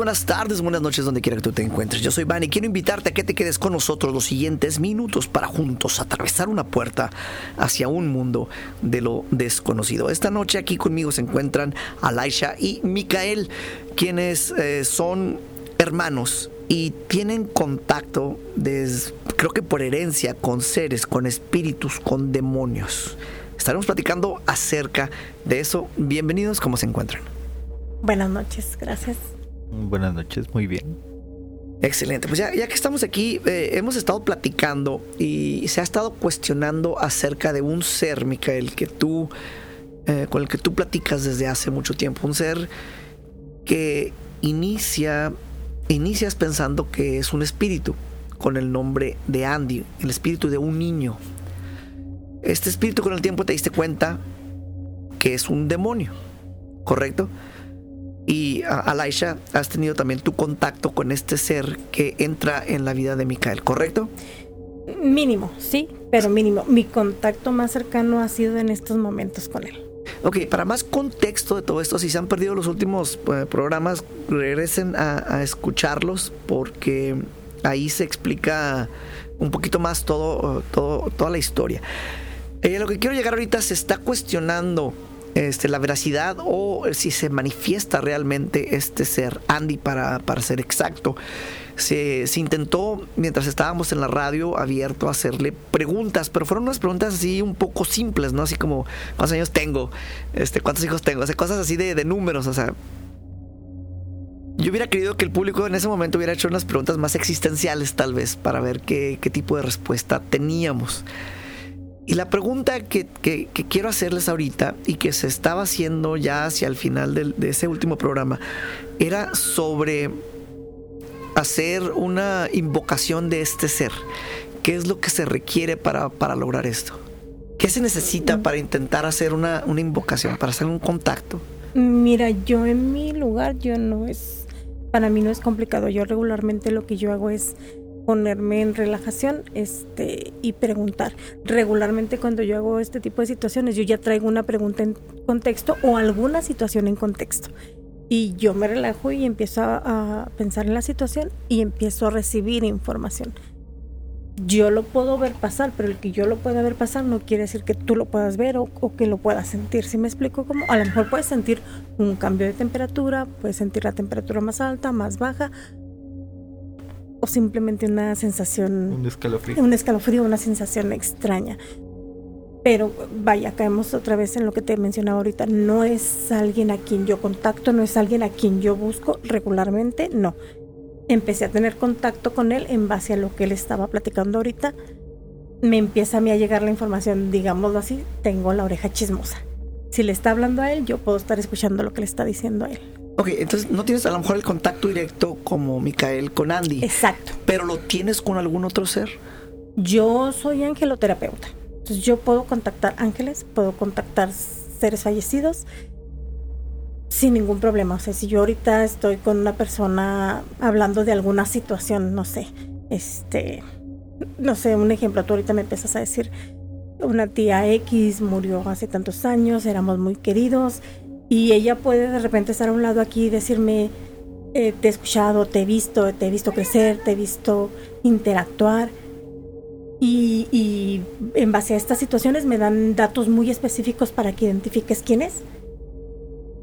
Buenas tardes, buenas noches, donde quiera que tú te encuentres. Yo soy Van y quiero invitarte a que te quedes con nosotros los siguientes minutos para juntos atravesar una puerta hacia un mundo de lo desconocido. Esta noche aquí conmigo se encuentran Alaisha y Micael, quienes eh, son hermanos y tienen contacto, creo que por herencia, con seres, con espíritus, con demonios. Estaremos platicando acerca de eso. Bienvenidos, ¿cómo se encuentran? Buenas noches, gracias. Buenas noches, muy bien. Excelente, pues ya, ya que estamos aquí, eh, hemos estado platicando y se ha estado cuestionando acerca de un ser, Micael, que tú, eh, con el que tú platicas desde hace mucho tiempo, un ser que inicia, inicias pensando que es un espíritu, con el nombre de Andy, el espíritu de un niño. Este espíritu con el tiempo te diste cuenta que es un demonio, ¿correcto? Y Alaisha, has tenido también tu contacto con este ser que entra en la vida de Micael, ¿correcto? Mínimo, sí, pero mínimo. Mi contacto más cercano ha sido en estos momentos con él. Ok, para más contexto de todo esto, si se han perdido los últimos eh, programas, regresen a, a escucharlos porque ahí se explica un poquito más todo, todo toda la historia. Eh, lo que quiero llegar ahorita se está cuestionando este, la veracidad o si se manifiesta realmente este ser, Andy para, para ser exacto. Se, se intentó, mientras estábamos en la radio, abierto hacerle preguntas, pero fueron unas preguntas así un poco simples, ¿no? Así como, ¿cuántos años tengo? Este, ¿Cuántos hijos tengo? O cosas así de, de números, o sea, yo hubiera querido que el público en ese momento hubiera hecho unas preguntas más existenciales, tal vez, para ver qué, qué tipo de respuesta teníamos. Y la pregunta que, que- que quiero hacerles ahorita y que se estaba haciendo ya hacia el final del- de ese último programa era sobre hacer una invocación de este ser. ¿Qué es lo que se requiere para, para lograr esto? ¿Qué se necesita para intentar hacer una, una invocación, para hacer un contacto? Mira, yo en mi lugar, yo no es, para mí no es complicado. Yo regularmente lo que yo hago es ponerme en relajación este, y preguntar. Regularmente cuando yo hago este tipo de situaciones, yo ya traigo una pregunta en contexto o alguna situación en contexto. Y yo me relajo y empiezo a, a pensar en la situación y empiezo a recibir información. Yo lo puedo ver pasar, pero el que yo lo pueda ver pasar no quiere decir que tú lo puedas ver o, o que lo puedas sentir. ¿Sí me explico cómo? A lo mejor puedes sentir un cambio de temperatura, puedes sentir la temperatura más alta, más baja, o simplemente una sensación Un escalofrío. un escalofrío, una sensación extraña. Pero vaya, caemos otra vez en lo que te mencionaba ahorita. No es alguien a quien yo contacto, no es alguien a quien yo busco regularmente, no. Empecé a tener contacto con él en base a lo que él estaba platicando ahorita. Me empieza a mí a llegar la información, digámoslo así, tengo la oreja chismosa. Si le está hablando a él, yo puedo estar escuchando lo que le está diciendo a él. Ok, entonces no tienes a lo mejor el contacto directo como Micael con Andy, Exacto. pero lo tienes con algún otro ser. Yo soy angeloterapeuta. Entonces yo puedo contactar ángeles, puedo contactar seres fallecidos sin ningún problema. O sea, si yo ahorita estoy con una persona hablando de alguna situación, no sé, este, no sé, un ejemplo, tú ahorita me empiezas a decir, una tía X murió hace tantos años, éramos muy queridos, y ella puede de repente estar a un lado aquí y decirme, eh, te he escuchado, te he visto, te he visto crecer, te he visto interactuar. Y, y en base a estas situaciones me dan datos muy específicos para que identifiques quién es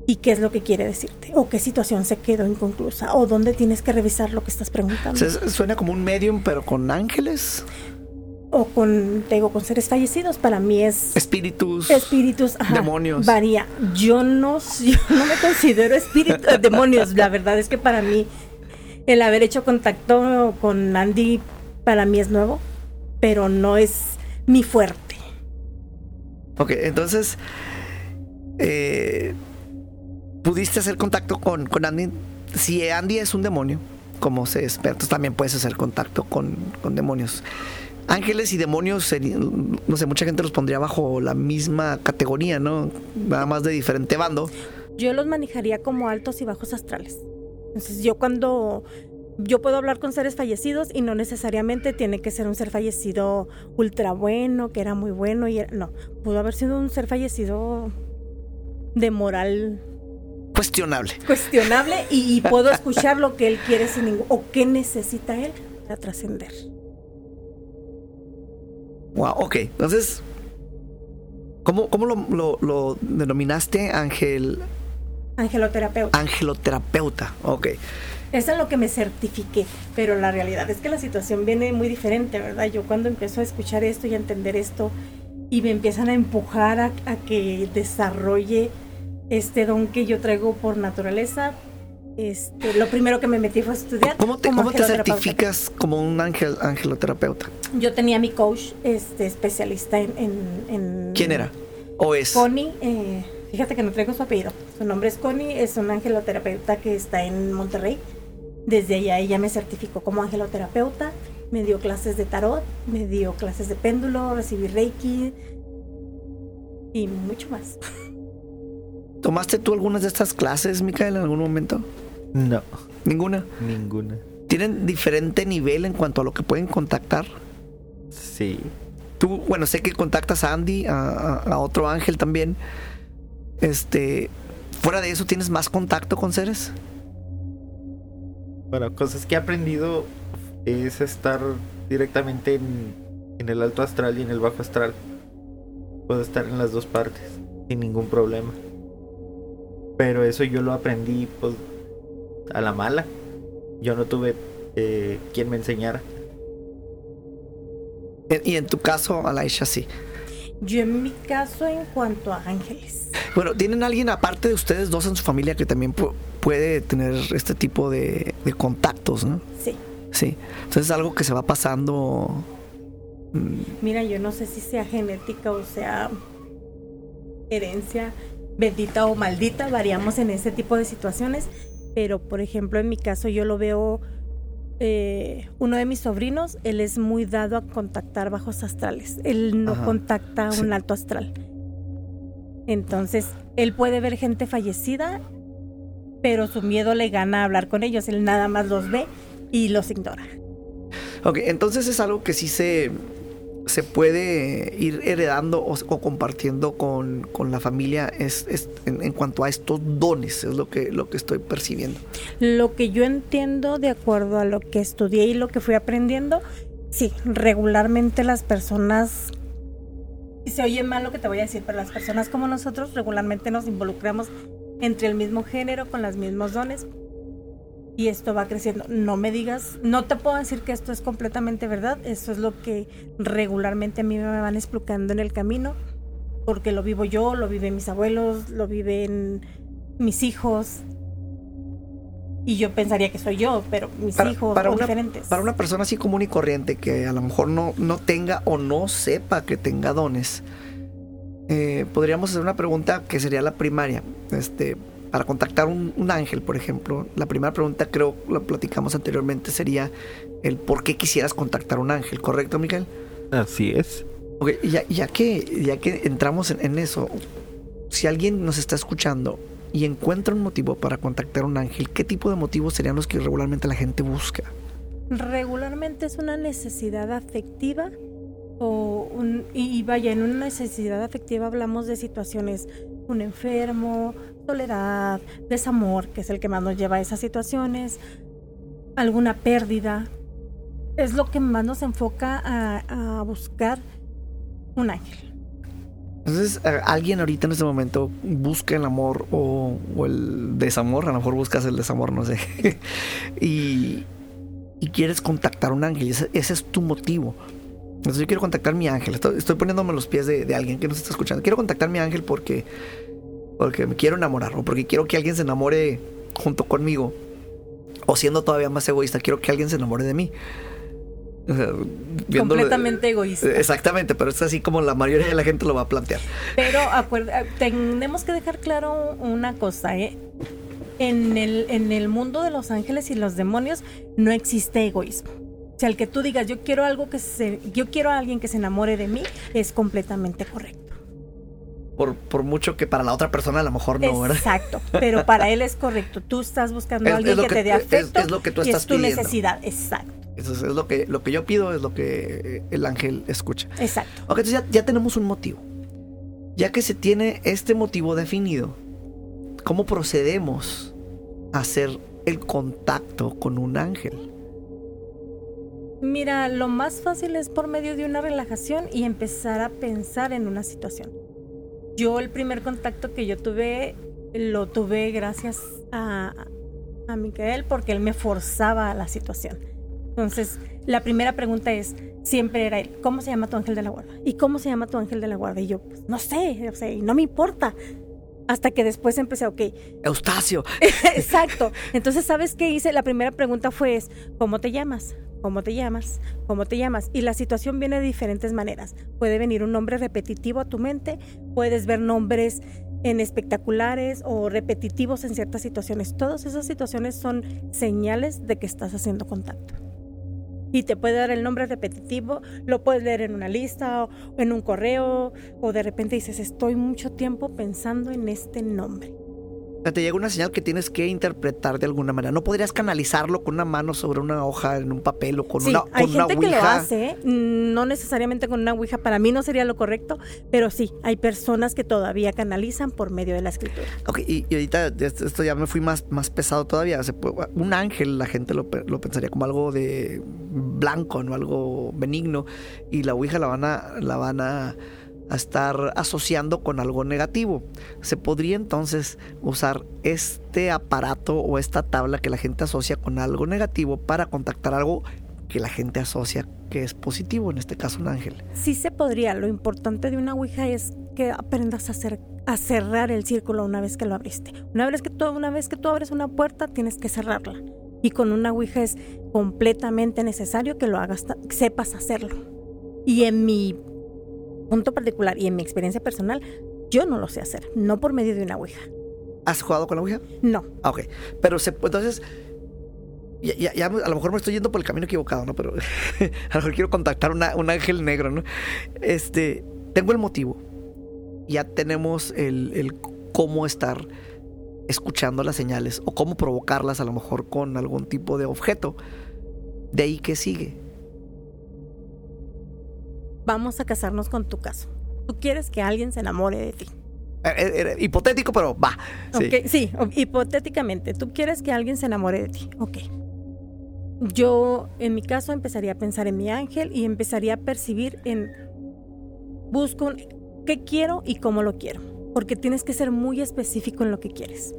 y qué es lo que quiere decirte, o qué situación se quedó inconclusa, o dónde tienes que revisar lo que estás preguntando. suena como un medium, pero con ángeles, O con, te digo, con seres fallecidos, para mí es espíritus. espíritus, ajá, demonios. Varía. Yo no, yo no me considero espíritu, eh, demonios. La verdad es que para mí el haber hecho contacto con Andy para mí es nuevo, pero no es mi fuerte. Ok, entonces, eh, pudiste hacer contacto con, con Andy. Si Andy es un demonio, como se espera, entonces también puedes hacer contacto con, con demonios. Ángeles y demonios, no sé, mucha gente los pondría bajo la misma categoría, ¿no? Nada más de diferente bando. Yo los manejaría como altos y bajos astrales. Entonces yo cuando yo puedo hablar con seres fallecidos y no necesariamente tiene que ser un ser fallecido ultra bueno, que era muy bueno y era- no, pudo haber sido un ser fallecido de moral Cuestionable. cuestionable y, y puedo escuchar lo que él quiere sin ningún o qué necesita él para trascender. Wow, ok. Entonces, ¿cómo, cómo lo, lo- lo denominaste? Ángel, Angeloterapeuta. angeloterapeuta. Ok. Es en lo que me certifiqué, pero la realidad es que la situación viene muy diferente, ¿verdad? Yo cuando empiezo a escuchar esto y a entender esto y me empiezan a empujar a, a que desarrolle este don que yo traigo por naturaleza, este, lo primero que me metí fue a estudiar. ¿Cómo te, como cómo te angeloterapeuta. certificas como un ángel, angeloterapeuta? Yo tenía mi coach este, especialista en, en- en- ¿Quién era? ¿O es? Connie, eh, fíjate que no traigo su apellido. Su nombre es Connie, es una angeloterapeuta que está en Monterrey. Desde allá ella me certificó como angeloterapeuta, me dio clases de tarot, me dio clases de péndulo, recibí reiki y mucho más. ¿Tomaste tú algunas de estas clases, Micael, en algún momento? No, Ninguna. ninguna. ¿Tienen diferente nivel en cuanto a lo que pueden contactar? Sí. Tú, bueno, sé que contactas a Andy, a, otro ángel también. Este, fuera de eso, ¿tienes más contacto con seres? Bueno, cosas que he aprendido es estar directamente en, en el alto astral y en el bajo astral. Puedo estar en las dos partes sin ningún problema. Pero eso yo lo aprendí pues a la mala. Yo no tuve eh, quien me enseñara. Y en tu caso, Alaisha, sí. Yo en mi caso en cuanto a ángeles. Bueno, ¿tienen alguien aparte de ustedes dos en su familia que también pu- puede tener este tipo de, de contactos, no? Sí. Sí. Entonces es algo que se va pasando. mm, Mira, yo no sé si sea genética o sea herencia bendita o maldita, variamos en ese tipo de situaciones, pero por ejemplo en mi caso yo lo veo, eh, uno de mis sobrinos, él es muy dado a contactar bajos astrales, él no Ajá, contacta a sí. un alto astral. Entonces, él puede ver gente fallecida, pero su miedo le gana a hablar con ellos, él nada más los ve y los ignora. Ok, entonces es algo que sí se, se puede ir heredando o, compartiendo con, con la familia es, es en, en cuanto a estos dones, es lo que, lo que estoy percibiendo. Lo que yo entiendo de acuerdo a lo que estudié y lo que fui aprendiendo, sí, regularmente las personas, y se oye mal lo que te voy a decir, pero las personas como nosotros regularmente nos involucramos entre el mismo género, con los mismos dones, y esto va creciendo. No me digas, no te puedo decir que esto es completamente verdad, eso es lo que regularmente a mí me van explicando en el camino, porque lo vivo yo, lo viven mis abuelos, lo viven mis hijos, y yo pensaría que soy yo, pero mis Para, hijos para o una, diferentes. para una persona así común y corriente que a lo mejor no, no tenga o no sepa que tenga dones, eh, podríamos hacer una pregunta que sería la primaria. Este, para contactar un, un ángel, por ejemplo, la primera pregunta creo lo platicamos anteriormente sería el por qué quisieras contactar un ángel, ¿correcto, Miguel? Así es. Ok, ya, ya que, ya que entramos en, en eso, si alguien nos está escuchando y encuentra un motivo para contactar un ángel, ¿qué tipo de motivos serían los que regularmente la gente busca? Regularmente es una necesidad afectiva o un, y vaya, en una necesidad afectiva hablamos de situaciones, un enfermo, soledad, desamor, que es el que más nos lleva a esas situaciones, alguna pérdida. Es lo que más nos enfoca a, buscar un ángel. Entonces, alguien ahorita en este momento busca el amor o, el desamor, a lo mejor buscas el desamor, no sé, y, quieres contactar un ángel, ese, ese es tu motivo. Entonces yo quiero contactar a mi ángel, estoy, poniéndome los pies de, de alguien que nos está escuchando. Quiero contactar a mi ángel porque, porque me quiero enamorar o porque quiero que alguien se enamore junto conmigo. O siendo todavía más egoísta, quiero que alguien se enamore de mí. O sea, Completamente egoísta. Exactamente, pero es así como la mayoría de la gente lo va a plantear. Pero acuerda, tenemos que dejar claro una cosa, ¿eh? En el, en el mundo de los ángeles y los demonios no existe egoísmo. O sea, el que tú digas, yo quiero algo que se, yo quiero a alguien que se enamore de mí, es completamente correcto. Por, por mucho que para la otra persona a lo mejor no, ¿verdad? Exacto, pero para él es correcto. Tú estás buscando Es- a alguien es lo que, que- te dé afecto. es lo que tú y estás es tu pidiendo. necesidad, exacto, Eso es, es lo que lo que yo pido, es lo que eh, el ángel escucha. exacto. Ok, entonces ya, ya tenemos un motivo. Ya que se tiene este motivo definido, ¿cómo procedemos a hacer el contacto con un ángel? Mira, lo más fácil es por medio de una relajación y empezar a pensar en una situación. Yo el primer contacto que yo tuve, lo tuve gracias a, a Micael porque él me forzaba a la situación. Entonces, la primera pregunta es, siempre era él, ¿cómo se llama tu ángel de la guarda? ¿Y cómo se llama tu ángel de la guarda? Y yo, pues no sé, o sea, y no me importa. Hasta que después empecé, ok, Eustacio. Exacto. Entonces, ¿sabes qué hice? La primera pregunta fue, es, ¿cómo te llamas? ¿Cómo te llamas? ¿Cómo te llamas? Y la situación viene de diferentes maneras. Puede venir un nombre repetitivo a tu mente, puedes ver nombres en espectaculares o repetitivos en ciertas situaciones. Todas esas situaciones son señales de que estás haciendo contacto. Y te puede dar el nombre repetitivo, lo puedes leer en una lista o en un correo, o de repente dices, estoy mucho tiempo pensando en este nombre. O sea, te llega una señal que tienes que interpretar de alguna manera. No podrías canalizarlo con una mano sobre una hoja en un papel o con sí, una, con hay una gente que lo ouija. hace, no necesariamente con una ouija, para mí no sería lo correcto, pero sí, hay personas que todavía canalizan por medio de la escritura. Ok, y, y ahorita esto ya me fui más, más pesado todavía. Puede- un ángel, la gente lo, lo pensaría como algo de blanco, no algo benigno. Y la ouija la van a, la van a, a estar asociando con algo negativo. Se podría entonces usar este aparato o esta tabla que la gente asocia con algo negativo para contactar algo que la gente asocia que es positivo, en este caso un ángel. Sí se podría, lo importante de una ouija es que aprendas a, hacer, a cerrar el círculo una vez que lo abriste. Una vez que, tú, una vez que tú abres una puerta, tienes que cerrarla. Y con una ouija es completamente necesario que lo hagas, sepas hacerlo. Y en mi punto particular y en mi experiencia personal, yo no lo sé hacer, no por medio de una ouija. ¿Has jugado con la ouija? No, Ah, ok. Pero se, entonces, ya, ya- ya a lo mejor me estoy yendo por el camino equivocado, ¿no? Pero a lo mejor quiero contactar una- un ángel negro, ¿no? Este, tengo el motivo. Ya tenemos el, el cómo estar escuchando las señales o cómo provocarlas a lo mejor con algún tipo de objeto. De ahí que sigue. Vamos a casarnos con tu caso. Tú quieres que alguien se enamore de ti. Eh, eh, eh, hipotético, pero va. Sí. Sí, hipotéticamente, tú quieres que alguien se enamore de ti. Ok. Yo, en mi caso, empezaría a pensar en mi ángel y empezaría a percibir en. Busco un- qué quiero y cómo lo quiero. Porque tienes que ser muy específico en lo que quieres.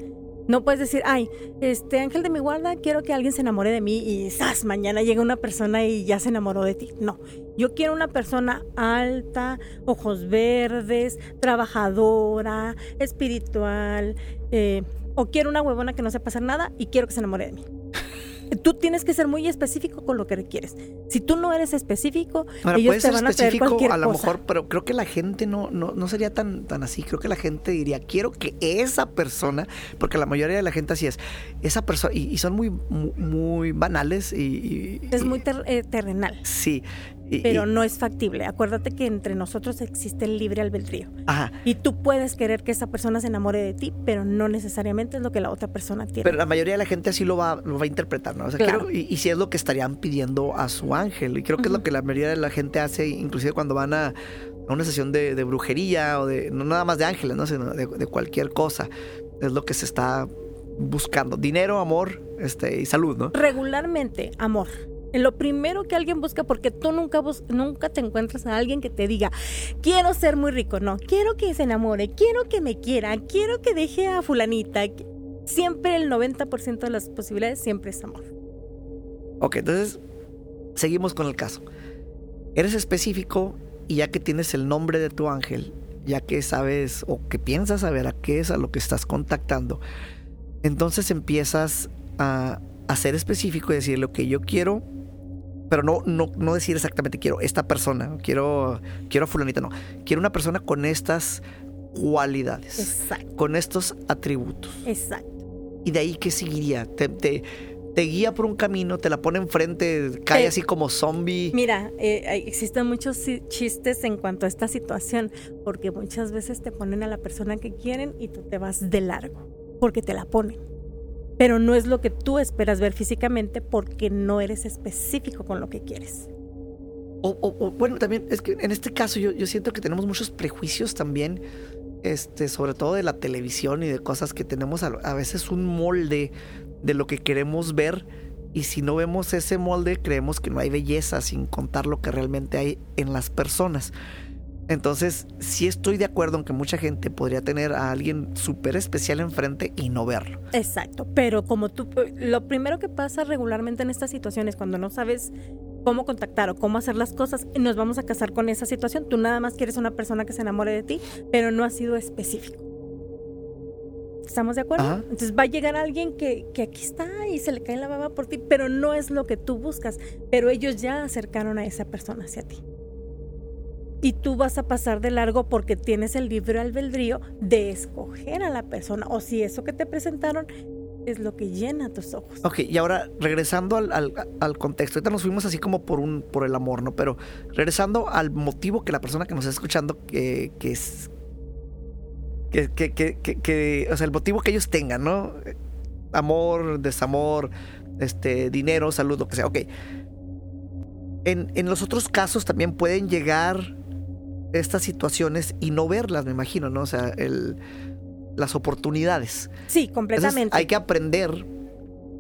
No puedes decir, ay, este ángel de mi guarda, quiero que alguien se enamore de mí y ¡zas! mañana llega una persona y ya se enamoró de ti. No, yo quiero una persona alta, ojos verdes, trabajadora, espiritual, eh, o quiero una huevona que no sepa hacer nada y quiero que se enamore de mí. Tú tienes que ser muy específico con lo que requieres. Si tú no eres específico, Ahora, ellos te ser van a traer específico cualquier a lo cosa. mejor, pero creo que la gente no, no, no sería tan, tan así. Creo que la gente diría, quiero que esa persona, porque la mayoría de la gente así es, esa persona, y, y son muy, muy, muy banales y... y- Es muy ter- eh, terrenal, Sí. Y- pero y- no es factible. Acuérdate que entre nosotros existe el libre albedrío. Ajá. Y tú puedes querer que esa persona se enamore de ti, pero no necesariamente es lo que la otra persona quiere. Pero la mayoría de la gente así lo va, lo va a interpretar, ¿no? O sea, Claro. y, y si es lo que estarían pidiendo a su ángel. Y creo que es lo que la mayoría de la gente hace, inclusive cuando van a, a una sesión de, de brujería o de, no nada más de ángeles, ¿no? Sino de, de cualquier cosa. Es lo que se está buscando. Dinero, amor este, y salud, ¿no? Regularmente, amor. Lo primero que alguien busca, porque tú nunca, bus- nunca te encuentras a alguien que te diga, quiero ser muy rico, no, quiero que se enamore, quiero que me quiera, quiero que deje a fulanita. Siempre el 90% de las posibilidades siempre es amor. Ok, entonces seguimos con el caso. Eres específico y ya que tienes el nombre de tu ángel, ya que sabes o que piensas saber a qué es a lo que estás contactando, entonces empiezas a, a ser específico y decirle, ok, yo quiero pero no, no, no decir exactamente quiero esta persona, quiero, quiero a fulanita, no. Quiero una persona con estas cualidades, Exacto, con estos atributos. exacto. ¿Y de ahí qué seguiría? Te, te, te guía por un camino, te la pone enfrente, cae así como zombie. Mira, eh, existen muchos chistes en cuanto a esta situación, porque muchas veces te ponen a la persona que quieren y tú te vas de largo, porque te la ponen. Pero no es lo que tú esperas ver físicamente porque no eres específico con lo que quieres. O, o- bueno, también es que en este caso yo, yo siento que tenemos muchos prejuicios también, este, sobre todo de la televisión y de cosas que tenemos a veces un molde de lo que queremos ver y si no vemos ese molde creemos que no hay belleza sin contar lo que realmente hay en las personas. Entonces, sí estoy de acuerdo en que mucha gente podría tener a alguien súper especial enfrente y no verlo. Exacto, pero como tú, lo primero que pasa regularmente en estas situaciones, cuando no sabes cómo contactar o cómo hacer las cosas, nos vamos a casar con esa situación. Tú nada más quieres una persona que se enamore de ti, pero no ha sido específico. ¿Estamos de acuerdo? Ajá. Entonces va a llegar alguien que, que aquí está y se le cae la baba por ti, pero no es lo que tú buscas. Pero ellos ya acercaron a esa persona hacia ti. Y tú vas a pasar de largo porque tienes el libre albedrío de escoger a la persona. O si eso que te presentaron es lo que llena tus ojos. Ok, y ahora regresando al, al- contexto, ahorita nos fuimos así como por un por el amor, ¿no? Pero regresando al motivo que la persona que nos está escuchando que, que es que, que- que- o sea, el motivo que ellos tengan, ¿no? Amor, desamor, este, dinero, salud, lo que sea. Ok. En, en los otros casos también pueden llegar estas situaciones y no verlas, me imagino, ¿no? O sea, el, las oportunidades. Sí, Entonces, completamente. hay que aprender,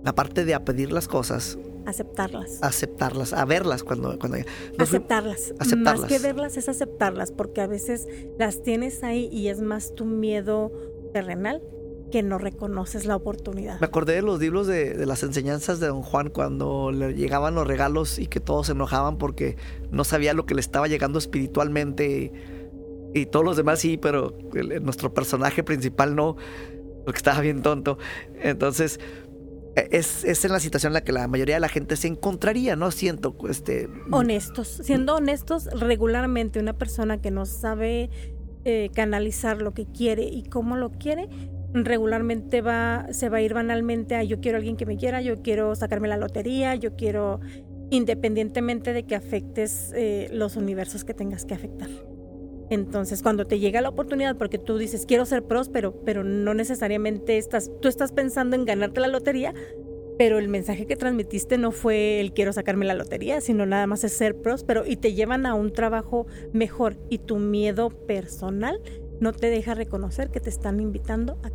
aparte de a pedir las cosas, aceptarlas. aceptarlas, a verlas cuando... cuando fuimos- aceptarlas. aceptarlas. Más que verlas es aceptarlas, porque a veces las tienes ahí y es más tu miedo terrenal que no reconoces la oportunidad. Me acordé de los libros de, de las enseñanzas de Don Juan cuando le llegaban los regalos y que todos se enojaban porque no sabía lo que le estaba llegando espiritualmente y, y todos los demás sí, pero el- nuestro personaje principal no, porque estaba bien tonto. Entonces, e- es, es en la situación en la que la mayoría de la gente se encontraría, ¿no? Siento, este... Honestos. Siendo honestos, regularmente una persona que no sabe eh, canalizar lo que quiere y cómo lo quiere, regularmente va, se va a ir banalmente a yo quiero a alguien que me quiera, yo quiero sacarme la lotería, yo quiero, independientemente de que afectes eh, los universos que tengas que afectar. Entonces, cuando te llega la oportunidad, porque tú dices quiero ser próspero, pero no necesariamente estás, tú estás pensando en ganarte la lotería, pero el mensaje que transmitiste no fue el quiero sacarme la lotería, sino nada más es ser próspero y te llevan a un trabajo mejor y tu miedo personal no te deja reconocer que te están invitando a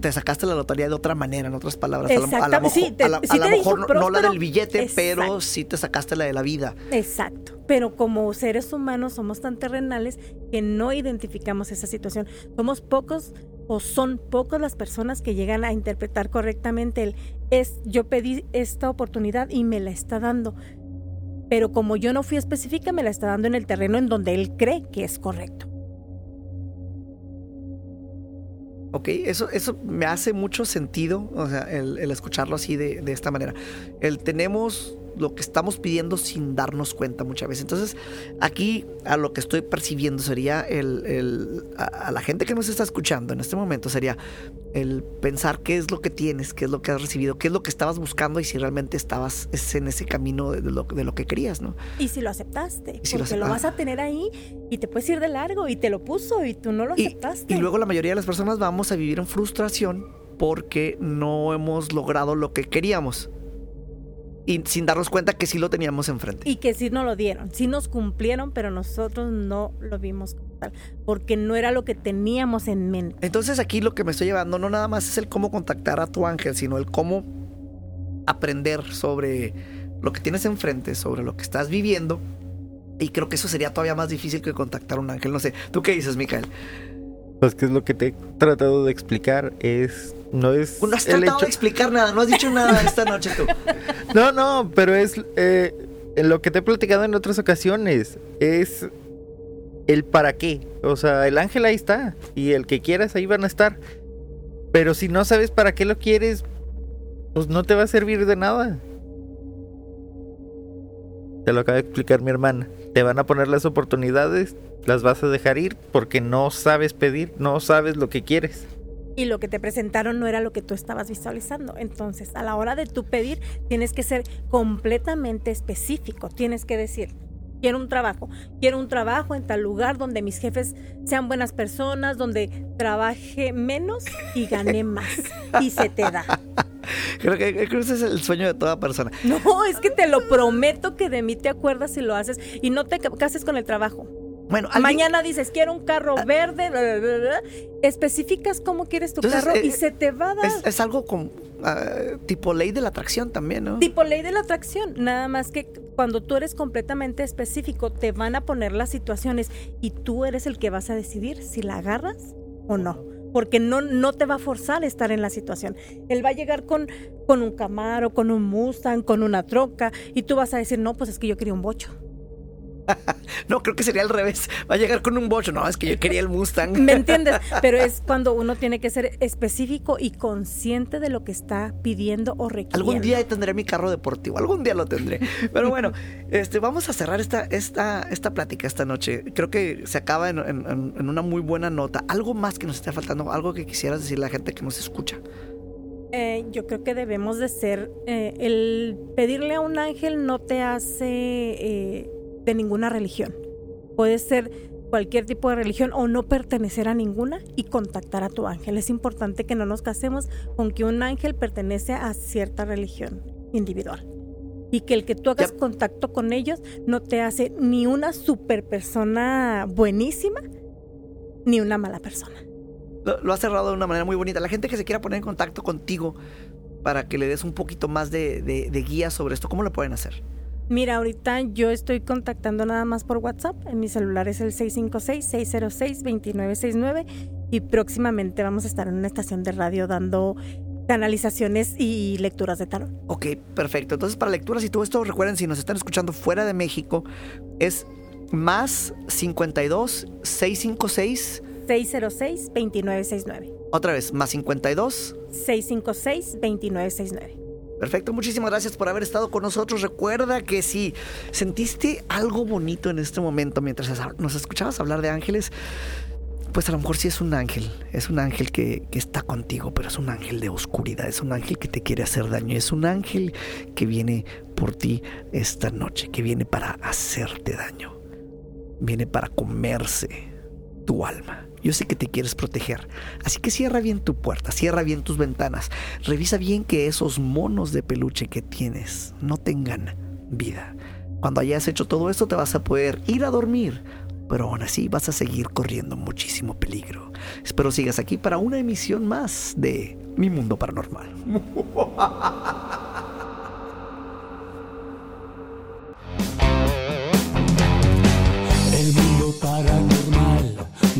Te sacaste la lotería de otra manera, en otras palabras. A lo- A lo Exactamente, mejor, sí, te- a la- sí a lo te dijo mejor no- no la del billete, pero sí te sacaste la de la vida. Exacto, pero como seres humanos somos tan terrenales que no identificamos esa situación. Somos pocos o son pocos las personas que llegan a interpretar correctamente el es yo pedí esta oportunidad y me la está dando. Pero como yo no fui específica, me la está dando en el terreno en donde él cree que es correcto. Ok, eso, eso me hace mucho sentido, o sea, el, el escucharlo así de, de esta manera. El tenemos lo que estamos pidiendo sin darnos cuenta muchas veces. Entonces, aquí a lo que estoy percibiendo sería el, el- a, a la gente que nos está escuchando en este momento sería el pensar qué es lo que tienes, qué es lo que has recibido, qué es lo que estabas buscando y si realmente estabas es en ese camino de, de lo, de lo que querías, ¿no? Y si lo aceptaste, si porque lo, vas a tener ahí y te puedes ir de largo y te lo puso y tú no lo Y, aceptaste. y luego la mayoría de las personas vamos a vivir en frustración porque no hemos logrado lo que queríamos. Y sin darnos cuenta que sí lo teníamos enfrente. Y que sí nos lo dieron, sí nos cumplieron, pero nosotros no lo vimos como tal, porque no era lo que teníamos en mente. Entonces aquí lo que me estoy llevando no nada más es el cómo contactar a tu ángel, sino el cómo aprender sobre lo que tienes enfrente, sobre lo que estás viviendo. Y creo que eso sería todavía más difícil que contactar a un ángel. No sé, ¿tú qué dices, Micael? Pues que es lo que te he tratado de explicar. Es. No es. No has tratado de explicar nada, no has dicho nada esta noche tú. No, no, pero es eh, en lo que te he platicado en otras ocasiones. Es el para qué. O sea, el ángel ahí está. Y el que quieras ahí van a estar. Pero si no sabes para qué lo quieres, pues no te va a servir de nada. Te lo acaba de explicar mi hermana. Te van a poner las oportunidades, las vas a dejar ir porque no sabes pedir, no sabes lo que quieres. Y lo que te presentaron no era lo que tú estabas visualizando. Entonces, a la hora de tú pedir, tienes que ser completamente específico. Tienes que decir, quiero un trabajo, quiero un trabajo en tal lugar donde mis jefes sean buenas personas, donde trabaje menos y gane más. Y se te da. Creo que, creo que ese es el sueño de toda persona. No, es que te lo prometo que de mí te acuerdas y lo haces y no te ca- cases con el trabajo. Bueno, alguien- Mañana dices, quiero un carro verde, bla, bla, bla, bla. especificas cómo quieres tu Entonces, carro eh, y se te va a dar. es, es algo como ah, tipo ley de la atracción también, ¿no? Tipo ley de la atracción, nada más que cuando tú eres completamente específico, te van a poner las situaciones y tú eres el que vas a decidir si la agarras o no. Porque no, no te va a forzar a estar en la situación. Él va a llegar con, con un Camaro, con un Mustang, con una troca, y tú vas a decir, no, pues es que yo quería un bocho. No, creo que sería al revés. Va a llegar con un bocho. No, es que yo quería el Mustang. ¿Me entiendes? Pero es cuando uno tiene que ser específico y consciente de lo que está pidiendo o requiriendo. Algún día tendré mi carro deportivo, algún día lo tendré. Pero bueno, este, vamos a cerrar esta, esta, esta plática esta noche. Creo que se acaba en, en- en una muy buena nota. Algo más que nos esté faltando, algo que quisieras decirle a la gente que nos escucha. Eh, yo creo que debemos de ser, eh, el pedirle a un ángel no te hace eh, de ninguna religión. Puede ser cualquier tipo de religión o no pertenecer a ninguna y contactar a tu ángel. Es importante que no nos casemos con que un ángel pertenece a cierta religión individual. Y que el que tú hagas Ya. contacto con ellos no te hace ni una super persona buenísima ni una mala persona. Lo, lo has cerrado de una manera muy bonita. La gente que se quiera poner en contacto contigo para que le des un poquito más de, de, de guía sobre esto, ¿cómo lo pueden hacer? Mira, ahorita yo estoy contactando nada más por WhatsApp. En mi celular es el 656-606-2969 y próximamente vamos a estar en una estación de radio dando canalizaciones y lecturas de tarot. Ok, perfecto. Entonces, para lecturas y todo esto, recuerden, si nos están escuchando fuera de México, es más 52 656. 606-2969. Otra vez, más 52. 656-2969. Perfecto, muchísimas gracias por haber estado con nosotros. Recuerda que si sentiste algo bonito en este momento mientras nos escuchabas hablar de ángeles, pues a lo mejor sí es un ángel. Es un ángel que, que está contigo, pero es un ángel de oscuridad. Es un ángel que te quiere hacer daño. Es un ángel que viene por ti esta noche, que viene para hacerte daño. Viene para comerse tu alma. Yo sé que te quieres proteger, así que cierra bien tu puerta, cierra bien tus ventanas, revisa bien que esos monos de peluche que tienes no tengan vida. Cuando hayas hecho todo esto te vas a poder ir a dormir, pero aún así vas a seguir corriendo muchísimo peligro. Espero sigas aquí para una emisión más de Mi Mundo Paranormal.